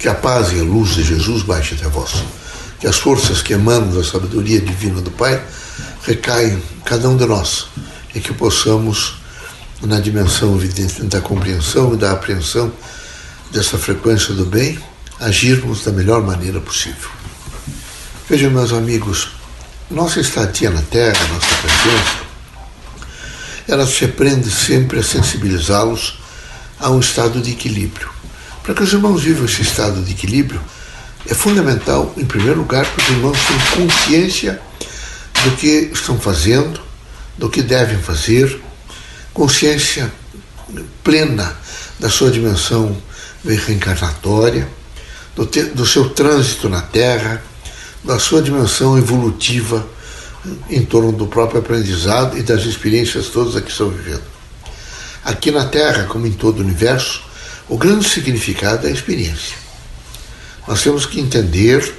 Que a paz e a luz de Jesus baixe até vós. Que as forças que emanam da sabedoria divina do Pai recaiam cada um de nós e que possamos, na dimensão evidente da compreensão e da apreensão dessa frequência do bem, agirmos da melhor maneira possível. Vejam, meus amigos, nossa estadia na Terra, nossa presença, ela se aprende sempre a sensibilizá-los a um estado de equilíbrio. Para que os irmãos vivam esse estado de equilíbrio, é fundamental, em primeiro lugar, que os irmãos tenham consciência do que estão fazendo, do que devem fazer, consciência plena da sua dimensão reencarnatória, do, te, do seu trânsito na Terra, da sua dimensão evolutiva em torno do próprio aprendizado e das experiências todas a que estão vivendo. Aqui na Terra, como em todo o universo, o grande significado é a experiência. Nós temos que entender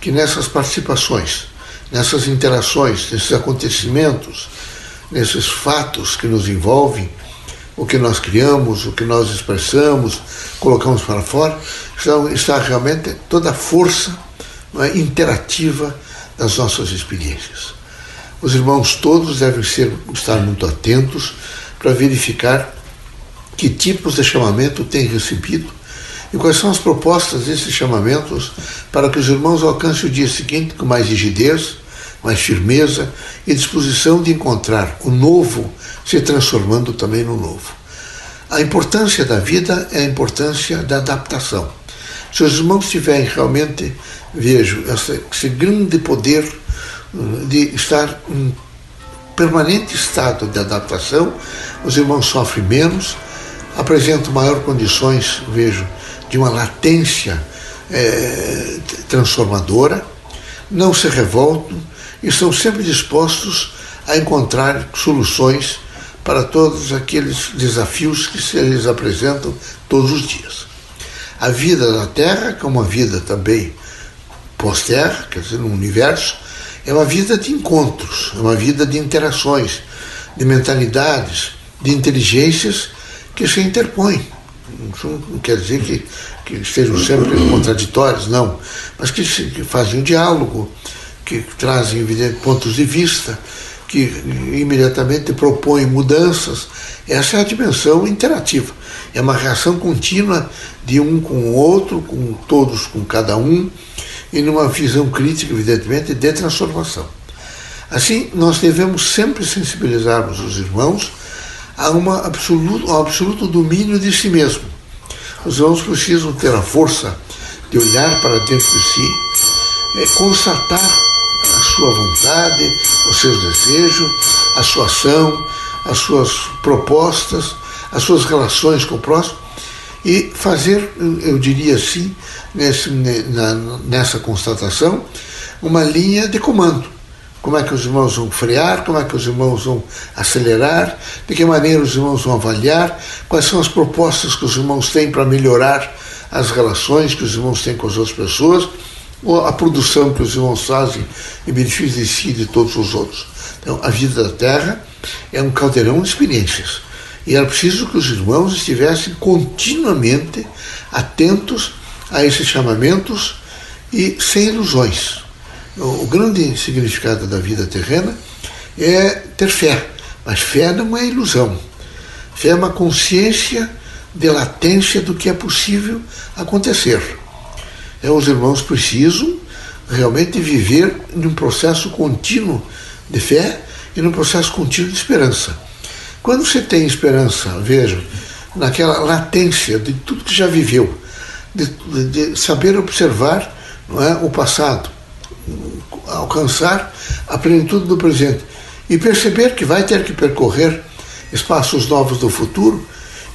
que nessas participações, nessas interações, nesses acontecimentos, nesses fatos que nos envolvem, o que nós criamos, o que nós expressamos, colocamos para fora, está, realmente toda a força é, interativa das nossas experiências. Os irmãos todos devem ser, estar muito atentos para verificar que tipos de chamamento têm recebido e quais são as propostas desses chamamentos para que os irmãos alcancem o dia seguinte com mais rigidez, mais firmeza e disposição de encontrar o novo se transformando também no novo. A importância da vida é a importância da adaptação. Se os irmãos tiverem realmente, vejo, esse, esse grande poder hum, de estar em permanente estado de adaptação, os irmãos sofrem menos, apresentam maior condições, vejo, de uma latência é, transformadora, não se revoltam e estão sempre dispostos a encontrar soluções para todos aqueles desafios que se lhes apresentam todos os dias. A vida na Terra, que é uma vida também pós-terra, quer dizer, no universo, é uma vida de encontros, é uma vida de interações, de mentalidades, de inteligências que se interpõem. Não quer dizer que, que estejam sempre contraditórios, não, mas que, que fazem um diálogo, que trazem pontos de vista, que imediatamente propõem mudanças. Essa é a dimensão interativa. É uma reação contínua de um com o outro, com todos com cada um, e numa visão crítica, evidentemente, de transformação. Assim, nós devemos sempre sensibilizarmos os irmãos a uma absoluto, um absoluto domínio de si mesmo. Os irmãos precisam ter a força de olhar para dentro de si, é, constatar a sua vontade, os seus desejos, a sua ação, as suas propostas, as suas relações com o próximo e fazer, eu diria assim, nesse, nessa constatação, uma linha de comando. Como é que os irmãos vão frear, como é que os irmãos vão acelerar, de que maneira os irmãos vão avaliar, quais são as propostas que os irmãos têm para melhorar as relações que os irmãos têm com as outras pessoas, ou a produção que os irmãos fazem em benefício de si e de todos os outros. Então, a vida da Terra é um caldeirão de experiências. E era preciso que os irmãos estivessem continuamente atentos a esses chamamentos e sem ilusões. O grande significado da vida terrena é ter fé, mas fé não é ilusão. Fé é uma consciência de latência do que é possível acontecer. É, os irmãos precisam realmente viver num processo contínuo de fé e num processo contínuo de esperança. Quando você tem esperança, veja, naquela latência de tudo que já viveu, de, de, de saber observar não é, o passado, alcançar a plenitude do presente e perceber que vai ter que percorrer espaços novos do futuro,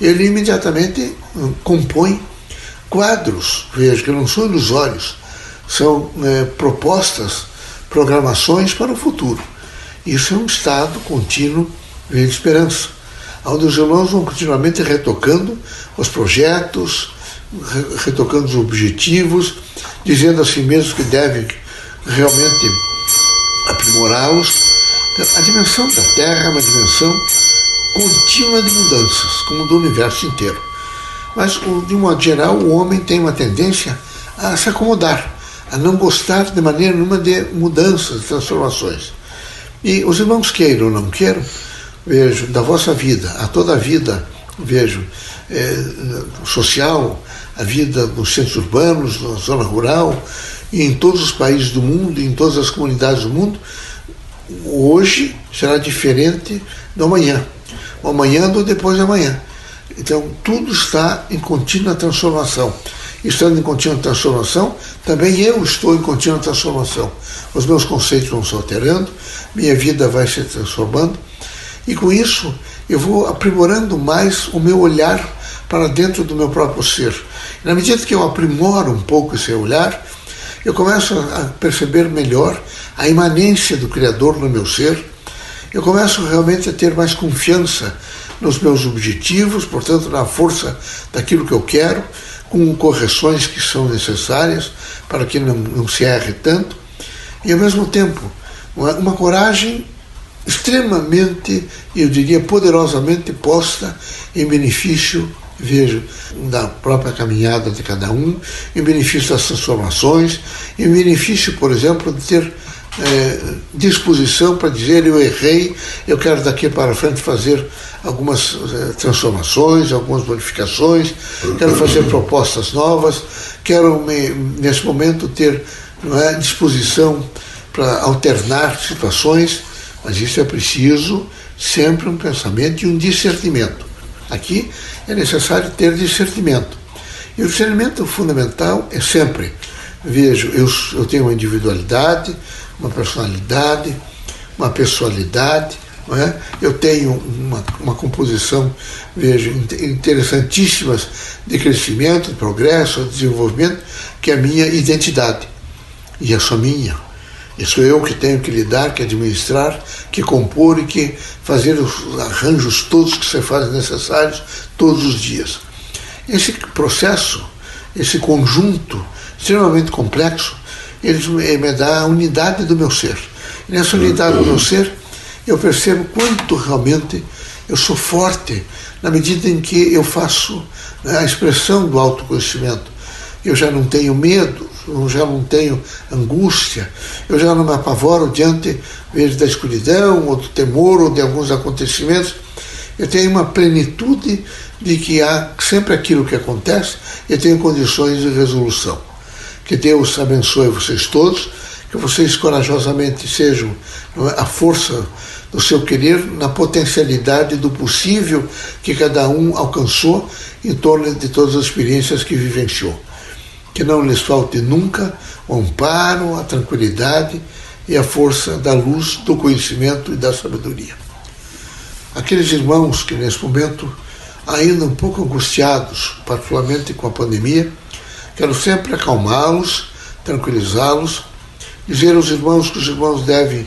ele imediatamente hum, compõe quadros, veja, que não são ilusórios, são é, propostas, programações para o futuro. Isso é um estado contínuo de esperança, onde os irmãos vão continuamente retocando os projetos, retocando os objetivos, dizendo a si mesmos que devem realmente aprimorá-los. A dimensão da Terra é uma dimensão contínua de mudanças, como do universo inteiro. Mas, de um modo geral, o homem tem uma tendência a se acomodar, a não gostar de maneira nenhuma de mudanças, de transformações. E os irmãos queiram ou não queiram, vejo, da vossa vida, a toda a vida, vejo, é, social, a vida nos centros urbanos, na zona rural, e em todos os países do mundo, em todas as comunidades do mundo, hoje será diferente do amanhã, o amanhã do depois de amanhã. Então, tudo está em contínua transformação. Estando em contínua transformação, também eu estou em contínua transformação. Os meus conceitos vão se alterando, minha vida vai se transformando, e com isso eu vou aprimorando mais o meu olhar para dentro do meu próprio ser. E na medida que eu aprimoro um pouco esse olhar, eu começo a perceber melhor a imanência do Criador no meu ser, eu começo realmente a ter mais confiança nos meus objetivos, portanto, na força daquilo que eu quero, com correções que são necessárias para que não, não se erre tanto, e ao mesmo tempo uma, uma coragem extremamente, eu diria poderosamente posta em benefício, vejo, da própria caminhada de cada um, em benefício das transformações, em benefício, por exemplo, de ter é, disposição para dizer eu errei, eu quero daqui para frente fazer algumas é, transformações, algumas modificações, quero fazer propostas novas, quero me, nesse momento ter é, disposição para alternar situações, mas isso é preciso sempre um pensamento e um discernimento. Aqui é necessário ter discernimento. E o discernimento fundamental é sempre, vejo, eu, eu tenho uma individualidade, uma personalidade, uma pessoalidade. É? Eu tenho uma, uma composição, vejo, interessantíssimas de crescimento, de progresso, de desenvolvimento, que é a minha identidade. E é só minha. E sou eu que tenho que lidar, que administrar, que compor e que fazer os arranjos todos que se fazem necessários todos os dias. Esse processo, esse conjunto extremamente complexo, ele me dá a unidade do meu ser. E nessa unidade do meu ser, eu percebo quanto realmente eu sou forte na medida em que eu faço né, a expressão do autoconhecimento. Eu já não tenho medo, eu já não tenho angústia, eu já não me apavoro diante vezes, da escuridão, ou do temor, ou de alguns acontecimentos. Eu tenho uma plenitude de que há sempre aquilo que acontece, eu tenho condições de resolução. Que Deus abençoe vocês todos, que vocês corajosamente sejam é, a força do seu querer na potencialidade do possível que cada um alcançou em torno de todas as experiências que vivenciou. Que não lhes falte nunca o amparo, a tranquilidade e a força da luz, do conhecimento e da sabedoria. Aqueles irmãos que nesse momento, ainda um pouco angustiados, particularmente com a pandemia, Quero sempre acalmá-los, tranquilizá-los, dizer aos irmãos que os irmãos devem,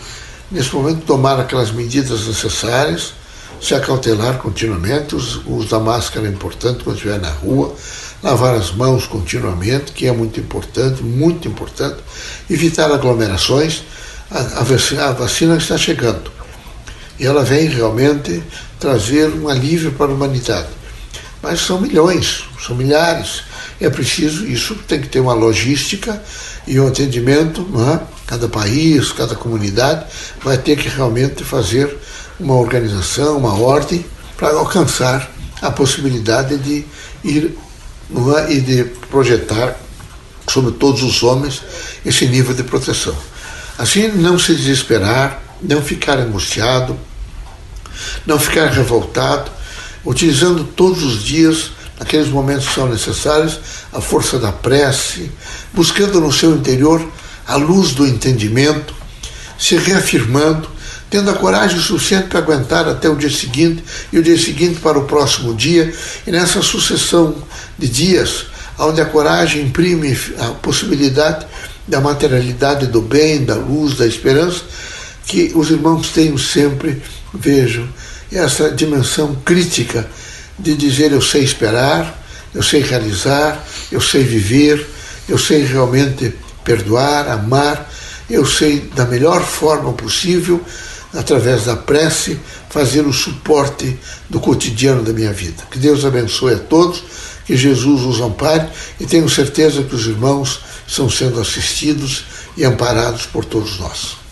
nesse momento, tomar aquelas medidas necessárias, se acautelar continuamente, o uso da máscara é importante quando estiver na rua, lavar as mãos continuamente, que é muito importante, muito importante, evitar aglomerações. A, a, vacina, está chegando e ela vem realmente trazer um alívio para a humanidade. Mas são milhões, são milhares é preciso, isso tem que ter uma logística e um atendimento, é? cada país, cada comunidade vai ter que realmente fazer uma organização, uma ordem para alcançar a possibilidade de ir é? e de projetar sobre todos os homens esse nível de proteção. Assim, não se desesperar, não ficar angustiado, não ficar revoltado, utilizando todos os dias naqueles momentos que são necessários, a força da prece, buscando no seu interior a luz do entendimento, se reafirmando, tendo a coragem suficiente para aguentar até o dia seguinte e o dia seguinte para o próximo dia, e nessa sucessão de dias, onde a coragem imprime a possibilidade da materialidade do bem, da luz, da esperança, que os irmãos tenham sempre, vejam, essa dimensão crítica de dizer eu sei esperar, eu sei realizar, eu sei viver, eu sei realmente perdoar, amar, eu sei da melhor forma possível, através da prece, fazer o suporte do cotidiano da minha vida. Que Deus abençoe a todos, Que Jesus os ampare e tenho certeza que os irmãos estão sendo assistidos e amparados por todos nós.